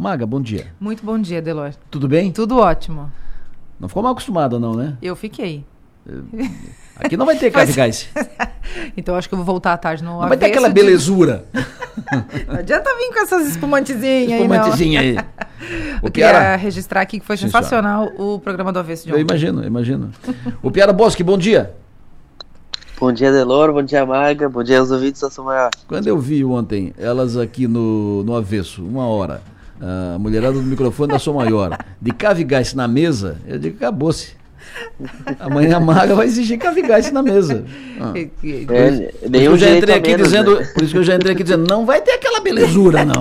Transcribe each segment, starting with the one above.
Maga, bom dia. Muito bom dia, Delor. Tudo bem? Tudo ótimo. Não ficou mal acostumada, não, né? Eu fiquei. Aqui não vai ter Mas- Cavigás. então acho que eu vou voltar à tarde no Não vai ter aquela de- belezura. Não adianta vir com essas espumantezinhas aí, não. Espumantezinha aí. O Eu queria Piara, registrar aqui que foi Sim, sensacional o programa do Avesso de eu ontem. imagino, eu imagino. O Piara Bosque, bom dia. Bom dia, Delor. Bom dia, Maga. Bom dia aos ouvintes da Sua Maior. Quando eu vi ontem elas aqui no, no avesso, uma hora, a mulherada do microfone da Sua Maior, de Cavigás na mesa, eu digo, acabou-se. Amanhã a Maga vai exigir Cavigás na mesa. Ah. E- e- É, Por isso que eu já direito entrei aqui menos, dizendo, né? por isso que eu já entrei aqui dizendo, não vai ter aquela belezura, não.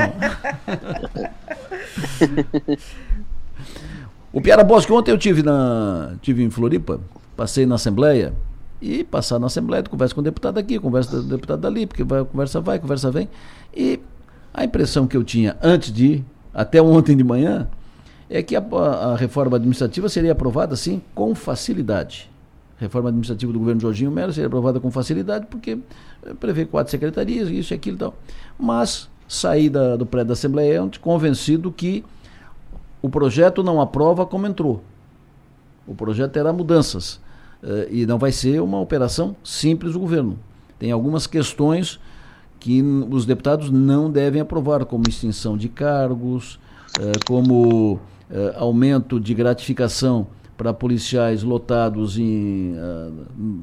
o Piara Bosque, ontem eu tive na tive em Floripa, passei na Assembleia e passar na Assembleia, tu conversa com o deputado aqui, conversa com o deputado dali, porque vai, conversa vai, conversa vem. E a impressão que eu tinha antes de ir, até ontem de manhã, é que a, a reforma administrativa seria aprovada assim com facilidade. Reforma administrativa do governo Jorginho Melo seria aprovada com facilidade porque eh, prevê quatro secretarias, isso e aquilo e tal. Mas saí da, do prédio da Assembleia ontem convencido que o projeto não aprova como entrou. O projeto terá mudanças eh, e não vai ser uma operação simples do governo. Tem algumas questões que os deputados não devem aprovar, como extinção de cargos, eh, como eh, aumento de gratificação para policiais lotados em, hum,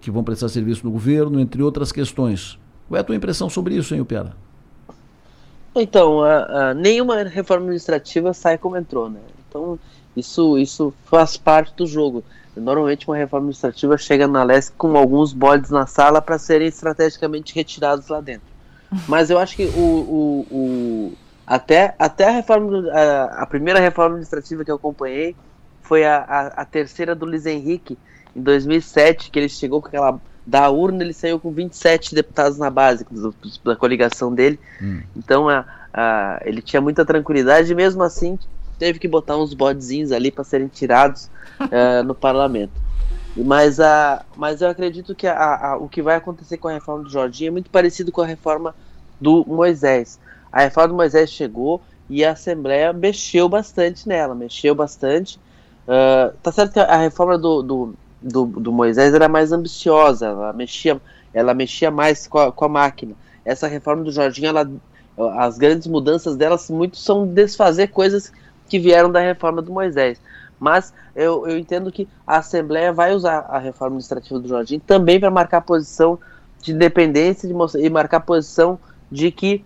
que vão prestar serviço no governo, entre outras questões. Qual é a tua impressão sobre isso, hein, Piara? Então, a- a- nenhuma reforma administrativa sai como entrou, né? Então, isso, isso faz parte do jogo. Normalmente, uma reforma administrativa chega na LESC com alguns bodes na sala para serem estrategicamente retirados lá dentro. Mas eu acho que o, o, o- até, até a reforma, a, a primeira reforma administrativa que eu acompanhei foi a, a, a terceira do Luiz Henrique, em 2007, que ele chegou com aquela. Da urna, ele saiu com 27 deputados na base do- da coligação dele. Então a, a- ele tinha muita tranquilidade e mesmo assim teve que botar uns bodezinhos ali para serem tirados eh, no parlamento. Mas, a, mas eu acredito que a, a- o que vai acontecer com a reforma do Jorginho é muito parecido com a reforma do Moisés. A reforma do Moisés chegou e a Assembleia mexeu bastante nela, mexeu bastante. Ah, tá certo que a reforma do, do, do, do Moisés era mais ambiciosa, ela mexia, ela mexia mais com a, com a máquina. Essa reforma do Jorginho, ela, as grandes mudanças delas muito são desfazer coisas que vieram da reforma do Moisés. Mas eu, eu entendo que a Assembleia vai usar a reforma administrativa do Jorginho também para marcar posição de independência de mostrar- e marcar posição de que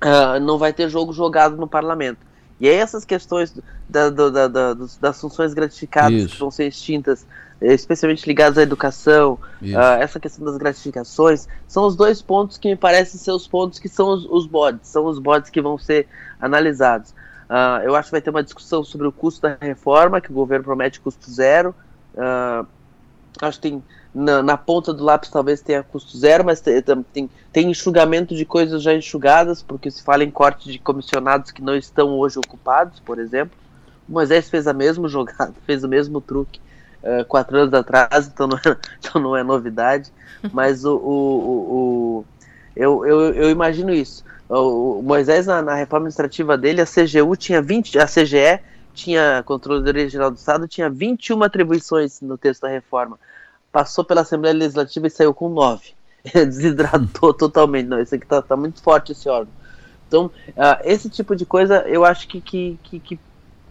ah, não vai ter jogo jogado no parlamento. E aí essas questões da- da- da- das funções gratificadas Isso. que vão ser extintas, especialmente ligadas à educação, ah, essa questão das gratificações, são os dois pontos que me parecem ser os pontos que são os, os bodes, são os bodes que vão ser analisados. Ah, eu acho que vai ter uma discussão sobre o custo da reforma, que o governo promete custo zero. Ah, acho que tem na, na ponta do lápis talvez tenha custo zero, mas tem, tem, tem enxugamento de coisas já enxugadas, porque se fala em corte de comissionados que não estão hoje ocupados, por exemplo. O Moisés fez a mesma jogada, fez o mesmo truque eh, quatro anos atrás, então não é, então não é novidade. Mas o, o, o- o- eu, eu, eu imagino isso. O, Moisés, na, na reforma administrativa dele, a CGU tinha 20, a CGE tinha, Controladoria Geral do Estado, tinha 21 atribuições no texto da reforma. Passou pela Assembleia Legislativa e saiu com 9. Desidratou totalmente. Não, esse aqui tá, tá muito forte esse órgão. Então, ah, esse tipo de coisa eu acho que, que, que, que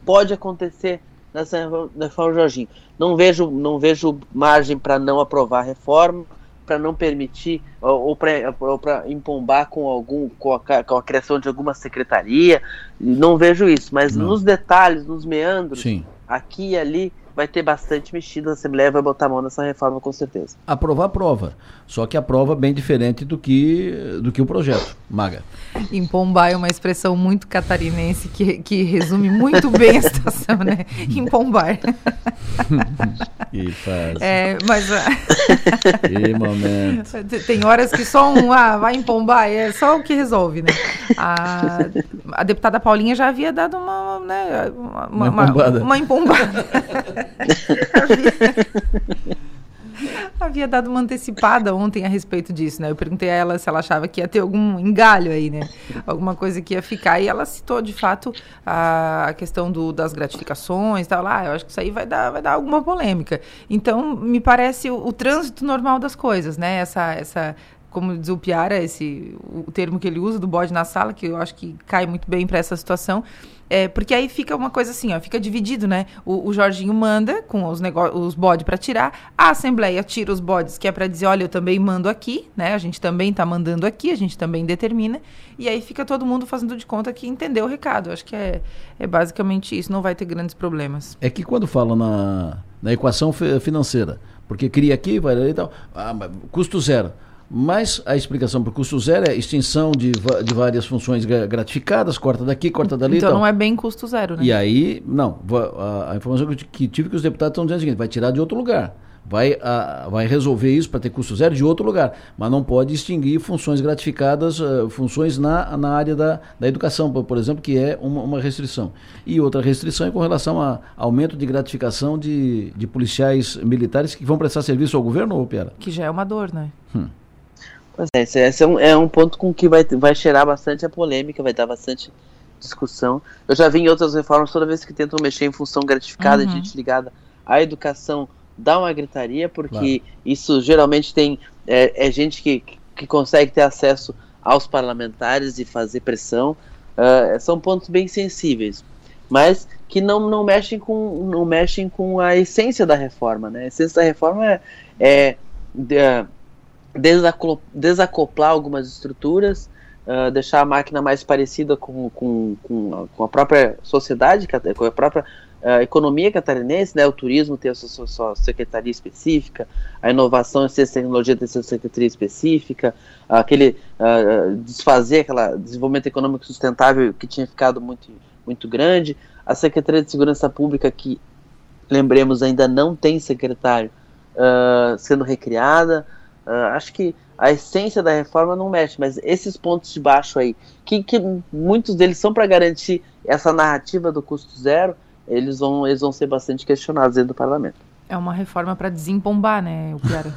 pode acontecer nessa reforma do Jorginho. Não vejo, não vejo margem para não aprovar a reforma, para não permitir ou, ou para empombar com algum com a, com a criação de alguma secretaria. Não vejo isso, mas Não. nos detalhes, nos meandros, Sim. aqui e ali vai ter bastante mexida. A Assembleia vai botar a mão nessa reforma com certeza. Aprovar, aprova. Só que aprova bem diferente do que, do que o projeto. Maga. Empombar é uma expressão muito catarinense que, que resume muito bem a situação, né? Empombar. Que faz. É, mas Que momento. tem horas que só um, ah, vai empombar, é só o que resolve, né? A, a deputada Paulinha já havia dado uma, né, uma, Uma uma, empombada. uma empombada. havia, havia dado uma antecipada ontem a respeito disso, né? Eu perguntei a ela se ela achava que ia ter algum engalho aí, né? Alguma coisa que ia ficar. E ela citou, de fato, a questão do, das gratificações e tal. Ah, eu acho que isso aí vai dar, vai dar alguma polêmica. Então, me parece o, o trânsito normal das coisas, né? Essa, essa como diz o Piara, esse, o termo que ele usa do bode na sala, que eu acho que cai muito bem para essa situação. É, porque aí fica uma coisa assim, ó, fica dividido, né? O, o Jorginho manda com os, os bodes para tirar, a Assembleia tira os bodes, que é para dizer, olha, eu também mando aqui, né? A gente também está mandando aqui, a gente também determina, e aí fica todo mundo fazendo de conta que entendeu o recado. Acho que é, é basicamente isso, não vai ter grandes problemas. É que quando fala na, na equação financeira, porque cria aqui, vai ali e tal, ah, custo zero. Mas a explicação para o custo zero é extinção de, de várias funções gratificadas, corta daqui, corta dali. Então não é bem custo zero, né? E aí, não, a, a informação que tive que os deputados estão dizendo é o seguinte: vai tirar de outro lugar. Vai, a, vai resolver isso para ter custo zero de outro lugar, mas não pode extinguir funções gratificadas, uh, funções na, na área da, da educação, por, por exemplo, que é uma, uma restrição. E outra restrição é com relação a aumento de gratificação de, de policiais militares que vão prestar serviço ao governo, ou Piara? Que já é uma dor, né? Hum. Pois é, esse, esse é, um, é um ponto com que vai, vai cheirar bastante a polêmica, vai dar bastante discussão. Eu já vi em outras reformas, toda vez que tentam mexer em função gratificada, uhum. de gente ligada à educação, dá uma gritaria, porque claro. isso geralmente tem é, é, gente que, que consegue ter acesso aos parlamentares e fazer pressão. Uh, são pontos bem sensíveis, mas que não, não, mexem com, não mexem com a essência da reforma. Né? A essência da reforma é, é de, uh, desacoplar algumas estruturas, uh, deixar a máquina mais parecida com, com, com, com a própria sociedade, com a própria uh, economia catarinense, né? o turismo tem a sua, sua, secretaria específica, a inovação e ciência tecnologia tem a sua secretaria específica, aquele uh, desfazer aquele desenvolvimento econômico sustentável que tinha ficado muito, muito grande, a Secretaria de Segurança Pública que, lembremos, ainda não tem secretário, sendo recriada, Uh, acho que a essência da reforma não mexe, mas esses pontos de baixo aí, que, que muitos deles são para garantir essa narrativa do custo zero, eles vão, eles vão ser bastante questionados dentro do parlamento. É uma reforma para desempombar, né, o Piara?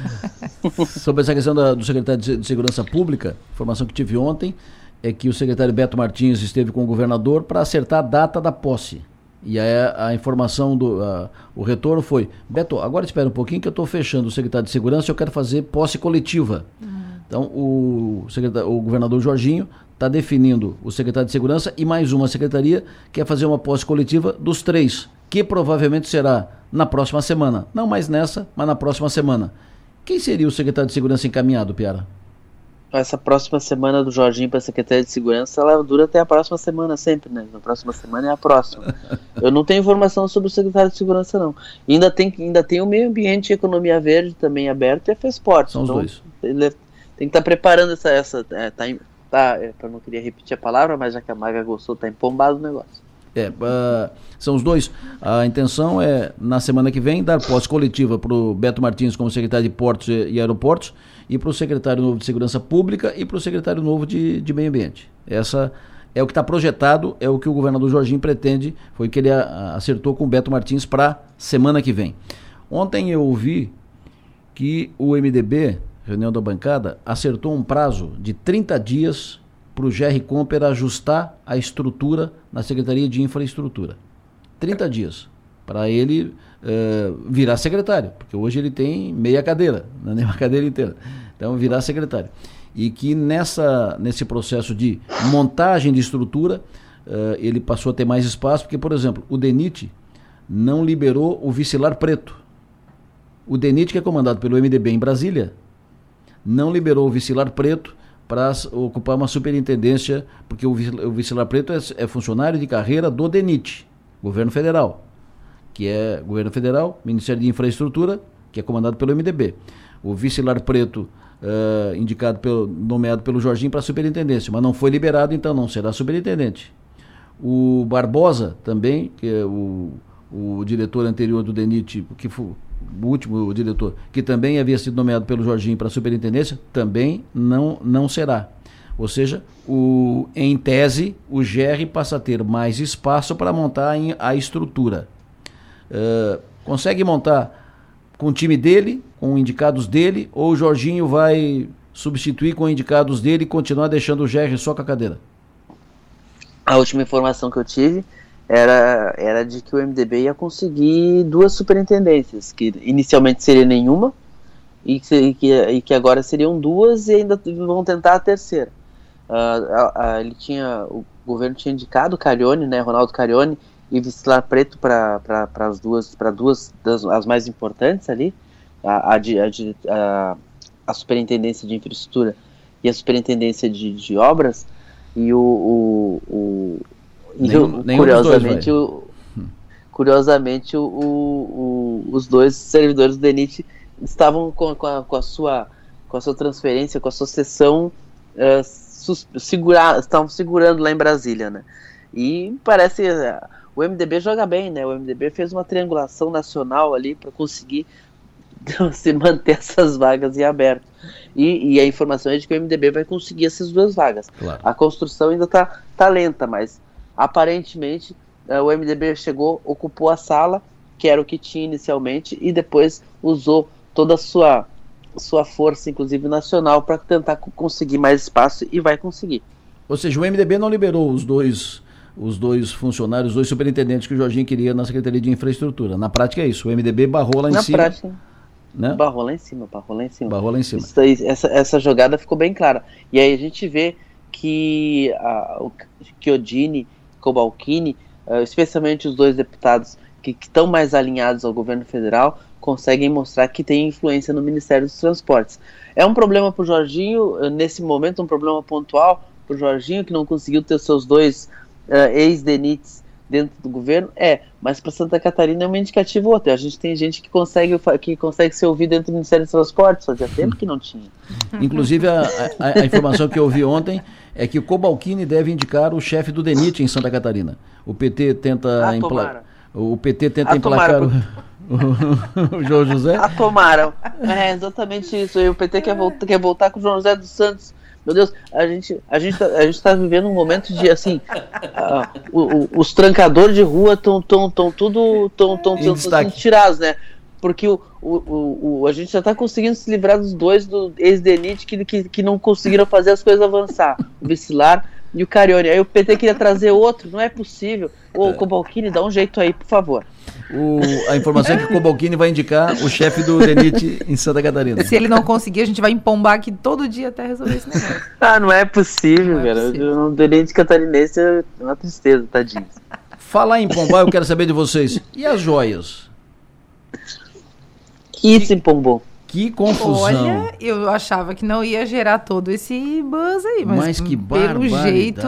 Sobre essa questão da, do secretário de Segurança Pública, informação que tive ontem é que o secretário Beto Martins esteve com o governador para acertar a data da posse. E aí a, informação do a, o retorno foi, Beto, agora espera um pouquinho que eu estou fechando o secretário de segurança e eu quero fazer posse coletiva. Uhum. Então o, o governador Jorginho está definindo o secretário de segurança e mais uma secretaria que quer fazer uma posse coletiva dos três, que provavelmente será na próxima semana. Não mais nessa, mas na próxima semana. Quem seria o secretário de segurança encaminhado, Piara? Essa próxima semana do Jorginho para a Secretaria de Segurança, ela dura até a próxima semana sempre, né? Na próxima semana é a próxima. Eu não tenho informação sobre o secretário de Segurança, não. E ainda tem, ainda tem o meio ambiente e economia verde também aberto e a FESPORT. São então, os dois. Tem que estar tá preparando essa. essa é, tá, tá, é, eu não queria repetir a palavra, mas já que a Maga gostou, tá empombado o negócio. É, uh, são os dois. A intenção é, na semana que vem, dar posse coletiva para o Beto Martins como secretário de Portos e Aeroportos e para o secretário novo de Segurança Pública e para o secretário novo de, de Meio Ambiente. Essa é o que está projetado, é o que o governador Jorginho pretende, foi o que ele acertou com o Beto Martins para semana que vem. Ontem eu ouvi que o MDB, reunião da bancada, acertou um prazo de 30 dias para o GR Comper ajustar a estrutura na Secretaria de Infraestrutura. 30 dias para ele uh, virar secretário, porque hoje ele tem meia cadeira, não é nem uma cadeira inteira. Então, virar secretário. E que nessa, nesse processo de montagem de estrutura, uh, ele passou a ter mais espaço, porque, por exemplo, o DENIT não liberou o Vicilar Preto. O DENIT, que é comandado pelo MDB em Brasília, não liberou o Vicilar Preto para ocupar uma superintendência, porque o Vicilar Preto é, é funcionário de carreira do DENIT, governo federal, que é governo federal, Ministério de Infraestrutura, que é comandado pelo MDB. O Vicilar Preto, uh, indicado pelo, nomeado pelo Jorginho para superintendência, mas não foi liberado, então não será superintendente. O Barbosa também, que é o, o diretor anterior do DENIT, que foi o último diretor, que também havia sido nomeado pelo Jorginho para superintendência, também não, não será. Ou seja, o, em tese, o GR passa a ter mais espaço para montar a estrutura. Uh, consegue montar com o time dele, com indicados dele, ou o Jorginho vai substituir com indicados dele e continuar deixando o GR só com a cadeira? A última informação que eu tive era, era de que o MDB ia conseguir duas superintendências, que inicialmente seria nenhuma, e que, que, e que agora seriam duas e ainda vão tentar a terceira. Uh, ele tinha, o governo tinha indicado Carione, né, Ronaldo Carione, e Vicilar Preto para as duas, para duas das as mais importantes ali, a, a, a, a, superintendência de infraestrutura e a superintendência de, de obras, e o, o, o nenhum, curiosamente, dois, o, curiosamente o, o, os dois servidores do DENIT estavam com, com, a, com, a, sua com a sua transferência, com a sua sessão uh, segurar, estavam segurando lá em Brasília, né? E parece uh, o MDB joga bem, né? O MDB fez uma triangulação nacional ali para conseguir se manter essas vagas em aberto. E, e, a informação é de que o MDB vai conseguir essas duas vagas. Claro. A construção ainda está tá lenta, mas aparentemente uh, o MDB chegou, ocupou a sala, que era o que tinha inicialmente, e depois usou toda a sua, sua força, inclusive nacional, para tentar conseguir mais espaço e vai conseguir. Ou seja, o MDB não liberou os dois os dois funcionários, os dois superintendentes que o Jorginho queria na Secretaria de Infraestrutura. Na prática é isso, o MDB barrou lá em na cima. Na prática, né? barrou lá em cima, barrou lá em cima. Barrou lá em cima. Aí, essa, essa jogada ficou bem clara. E aí a gente vê que a, o Chiodini, Cobalcini, uh, especialmente os dois deputados que estão mais alinhados ao governo federal, conseguem mostrar que tem influência no Ministério dos Transportes. É um problema para o Jorginho, eh, nesse momento, um problema pontual para o Jorginho, que não conseguiu ter seus dois uh, ex-DENITs dentro do governo? É, mas para Santa Catarina é um indicativo outro. A gente tem gente que consegue, que consegue ser ouvido dentro do Ministério dos Transportes, fazia tempo que não tinha. Inclusive, a, a, a informação que eu ouvi ontem é que o Cobalcini deve indicar o chefe do DENIT em Santa Catarina. O PT tenta, ah, impla... o PT tenta ah, emplacar o o João José? Ah, tomaram. É exatamente isso. E o PT quer, voltar, quer voltar com o João José dos Santos. Meu Deus, a gente, a gente, tá, a gente tá vivendo um momento de assim, uh, o, o, os trancadores de rua estão tão, tão tudo tão, tão, tão, tão tirados, né? Porque o, o, o, a gente já está conseguindo se livrar dos dois do ex-Denite que, que, que não conseguiram fazer as coisas avançar. O Vicilar e o Carione. Aí o PT queria trazer outro, não é possível. Ô, é. Cobalcini, dá um jeito aí, por favor. O, a informação é que o Cobalcini vai indicar o chefe do DENIT em Santa Catarina. Se ele não conseguir, a gente vai empombar aqui todo dia até resolver esse negócio. ah, não é possível, não é cara. Possível. O DENIT catarinense é uma tristeza, tadinho. Falar em pombar, eu quero saber de vocês. E as joias? Isso empombou. Que confusão. Olha, eu achava que não ia gerar todo esse buzz aí, mas, mas que pelo jeito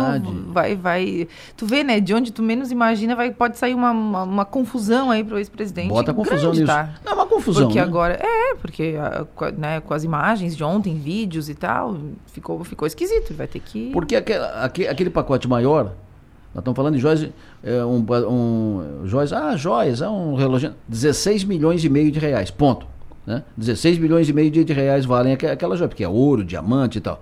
vai vai. Tu vê, né, de onde tu menos imagina, vai pode sair uma, uma, uma confusão aí pro ex-presidente. Bota confusão grande, nisso. Tá? Não, é uma confusão. Porque né? agora é, porque né, com as imagens de ontem, vídeos e tal, ficou ficou esquisito, vai ter que Porque aquele, aquele pacote maior nós estamos falando de joias, é, um, um, joias, ah, joias, é um relógio, 16 milhões e meio de reais, ponto. Né? 16 milhões e meio de, reais valem aquela joia, porque é ouro, diamante e tal.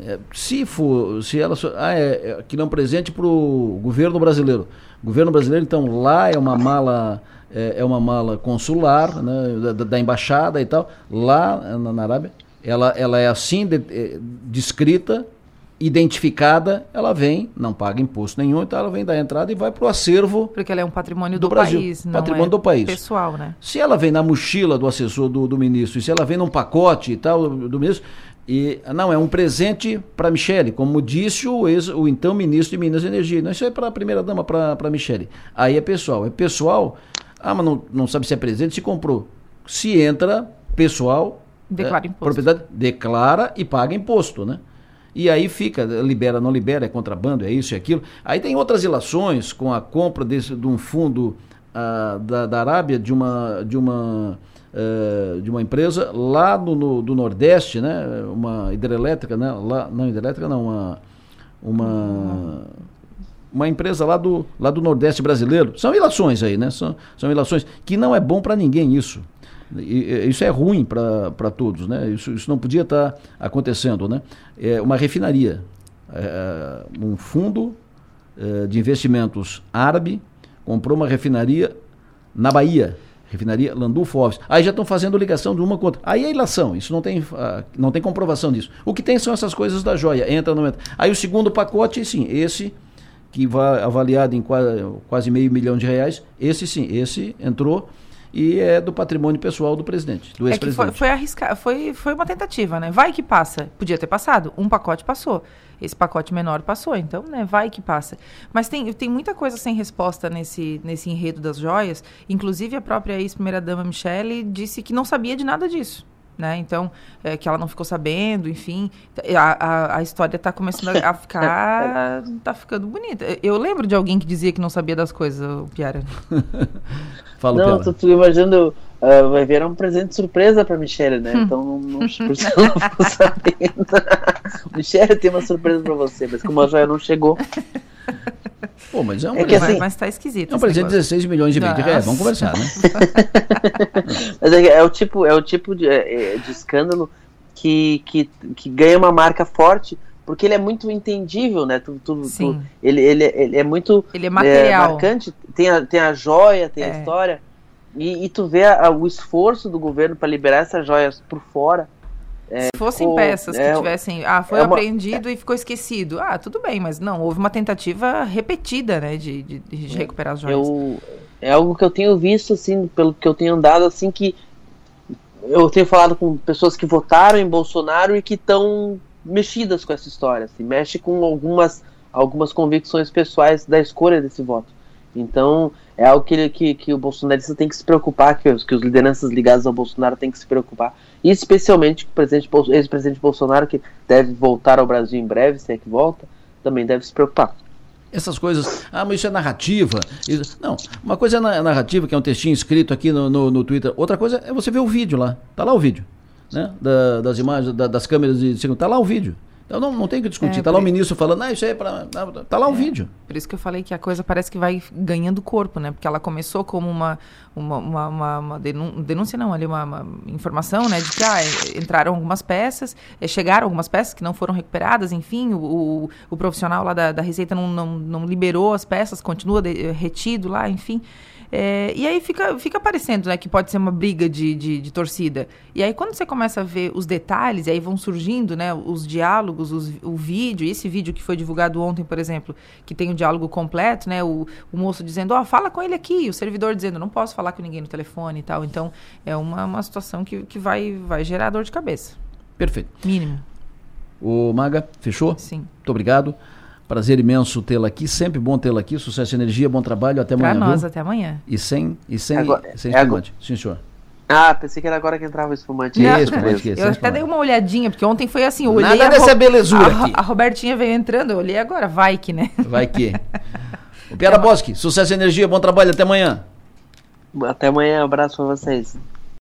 É, se for, se ela ah, é, é que não presente para o governo brasileiro. Governo brasileiro, então, lá é uma mala é, é uma mala consular né, da, da, embaixada e tal. Lá na, na Arábia, ela, ela é assim de, é, descrita identificada, ela vem, não paga imposto nenhum, então ela vem da entrada e vai para o acervo. Porque ela é um patrimônio do, do Brasil, país, não patrimônio é do país. pessoal, né? Se ela vem na mochila do assessor do, do ministro, e se ela vem num pacote e tal do, ministro, e não é um presente para Michele, como disse o, ex, o então ministro de Minas e Energia. Não, isso é para a primeira dama, para Michele. Aí é pessoal. É pessoal. Ah, mas não, não sabe se é presente, se comprou. Se entra pessoal, declara é, imposto. Propriedade declara e paga imposto, né? E aí fica, libera, não libera, é contrabando, é isso e aquilo. Aí tem outras relações com a compra desse, de um fundo uh, da, da Arábia, de uma, de uma, uh, de uma empresa lá no, no, do Nordeste, né? uma hidrelétrica, né? lá, não hidrelétrica, não, uma, uma, uma empresa lá do, lá do Nordeste brasileiro. São relações aí, né? São, são relações que não é bom para ninguém isso. Isso é ruim para todos, né? Isso, isso não podia estar tá acontecendo, né? É uma refinaria, é, um fundo é, de investimentos árabe comprou uma refinaria na Bahia. Refinaria Landulfo Alves. Aí já estão fazendo ligação de uma com outra. Aí é ilação, isso não tem, ah, não tem comprovação disso. O que tem são essas coisas da joia, entra no. Aí o segundo pacote, sim, esse que vai avaliado em quase, quase meio milhão de reais, esse sim, esse entrou e é do patrimônio pessoal do presidente, do É foi, ex-presidente. foi, arrisca... foi, foi uma tentativa, né? Vai que passa. Podia ter passado. Um pacote passou. Esse pacote menor passou. Então, né? Vai que passa. Mas tem, tem muita coisa sem resposta nesse, nesse enredo das joias. Inclusive, a própria ex-primeira-dama Michele disse que não sabia de nada disso. Né? Então, é, que ela não ficou sabendo, enfim. A, a, a história está começando a ficar. tá ficando bonita. Eu lembro de alguém que dizia que não sabia das coisas, o Piara. Fala, Não, Piara. tô, tô imaginando, ah, vai virar um presente surpresa pra Michelle, né? Então não, não, por isso que eu não ficou sabendo. Michelle tem uma surpresa pra você, mas como a joia não chegou. Pô, mas é um É que presente. assim- mas tá esquisito. É um presente de negócio. 16 milhões de reais. Nossa. Vamos conversar, né? Mas é, é o tipo, é o tipo de, é- é de escândalo que, que, que ganha uma marca forte, porque ele é muito entendível, né? Tu, tu- tu- ele, ele, ele é muito Ele é material. marcante, tem a, tem a joia, tem É. a história. E, e tu vê a- o esforço do governo para liberar essas joias por fora. Se fossem ficou- peças que é- tivessem. Ah, foi é uma- apreendido e ficou esquecido. Ah, tudo bem, mas não, houve uma tentativa repetida, né, de, de, de recuperar as joias. Eu, é algo que eu tenho visto, assim, pelo que eu tenho andado, assim, que eu tenho falado com pessoas que votaram em Bolsonaro e que estão mexidas com essa história, assim, mexe com algumas, algumas convicções pessoais da escolha desse voto. Então, é algo que, que, que o bolsonarista tem que se preocupar, que os, que os lideranças ligadas ao Bolsonaro têm que se preocupar. E especialmente o presidente ex-presidente Bolsonaro, que deve voltar ao Brasil em breve, se é que volta, também deve se preocupar. Essas coisas, ah, mas isso é narrativa. Isso- não, uma coisa é na- narrativa, que é um textinho escrito aqui no, no, no Twitter. Outra coisa é você ver o vídeo lá. Tá lá o vídeo. Né? Da- das imagens, da- das câmeras de segundo. Tá lá o vídeo. Então não, não tem o que discutir. É, tá lá o ministro falando, ah, isso aí é não, Tá lá o vídeo. Por isso que eu falei que a coisa parece que vai ganhando corpo, né? Porque ela começou como uma, uma, uma, uma- uma denúncia, não, ali uma, uma informação, né? De que ah, entraram algumas peças, eh, chegaram algumas peças que não foram recuperadas, enfim, o, o, o profissional lá da, da Receita não, não, não liberou as peças, continua de- eh, retido lá, enfim. É, e aí fica, fica parecendo né, que pode ser uma briga de, de, de torcida. E aí quando você começa a ver os detalhes, e aí vão surgindo né, os diálogos, os- o vídeo, esse vídeo que foi divulgado ontem, por exemplo, que tem o diálogo completo, né? O, o moço dizendo, ó, fala com ele aqui, o servidor dizendo, não posso falar com ninguém no telefone e tal. Então, é uma, uma situação que, que vai, vai gerar dor de cabeça. Perfeito. Mínimo, O Maga, fechou? sim. Muito obrigado. Prazer imenso tê-la aqui. Sempre bom tê-la aqui. Sucesso e energia, bom trabalho. Até Pra amanhã. nós, viu? até amanhã. E sem, e sem, Agora- sem é espumante. Sim, senhor. Ah, pensei que era agora que entrava o espumante. Não, espumante, que Eu até espumante. dei uma olhadinha, porque ontem foi assim, eu olhei Nada a, dessa Ro- belezura a, aqui. a Robertinha veio entrando, eu olhei agora, vai que, né? Vai que. O Piara Bosque, sucesso e energia, bom trabalho. Até amanhã. Até amanhã, abraço pra vocês.